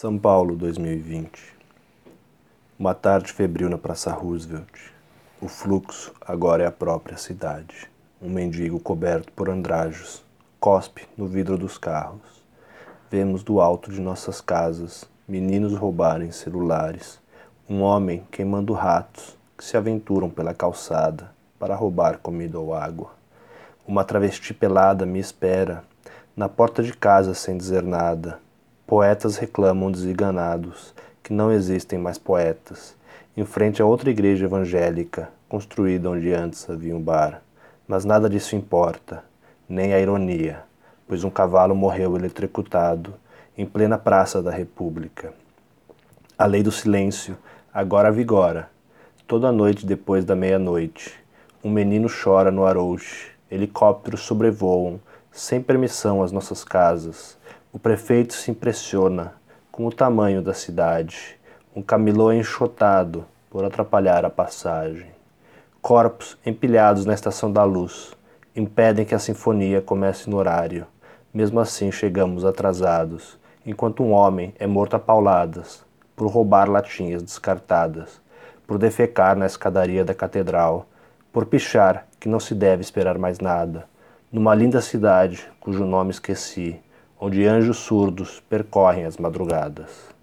São Paulo, 2020. Uma tarde febril na Praça Roosevelt. O fluxo agora é a própria cidade. Um mendigo coberto por andrajos cospe no vidro dos carros. Vemos do alto de nossas casas meninos roubarem celulares. Um homem queimando ratos que se aventuram pela calçada para roubar comida ou água. Uma travesti pelada me espera na porta de casa sem dizer nada Poetas reclamam desenganados que não existem mais poetas, em frente a outra igreja evangélica, construída onde antes havia um bar. Mas nada disso importa, nem a ironia, pois um cavalo morreu eletrocutado em plena Praça da República. A lei do silêncio agora vigora. Toda noite depois da meia-noite, um menino chora no Arouche, helicópteros sobrevoam, sem permissão, as nossas casas o prefeito se impressiona com o tamanho da cidade. Um camelô enxotado por atrapalhar a passagem. Corpos empilhados na estação da luz impedem que a sinfonia comece no horário. Mesmo assim, chegamos atrasados, enquanto um homem é morto a pauladas por roubar latinhas descartadas, por defecar na escadaria da catedral, por pichar que não se deve esperar mais nada, numa linda cidade cujo nome esqueci onde anjos surdos percorrem as madrugadas.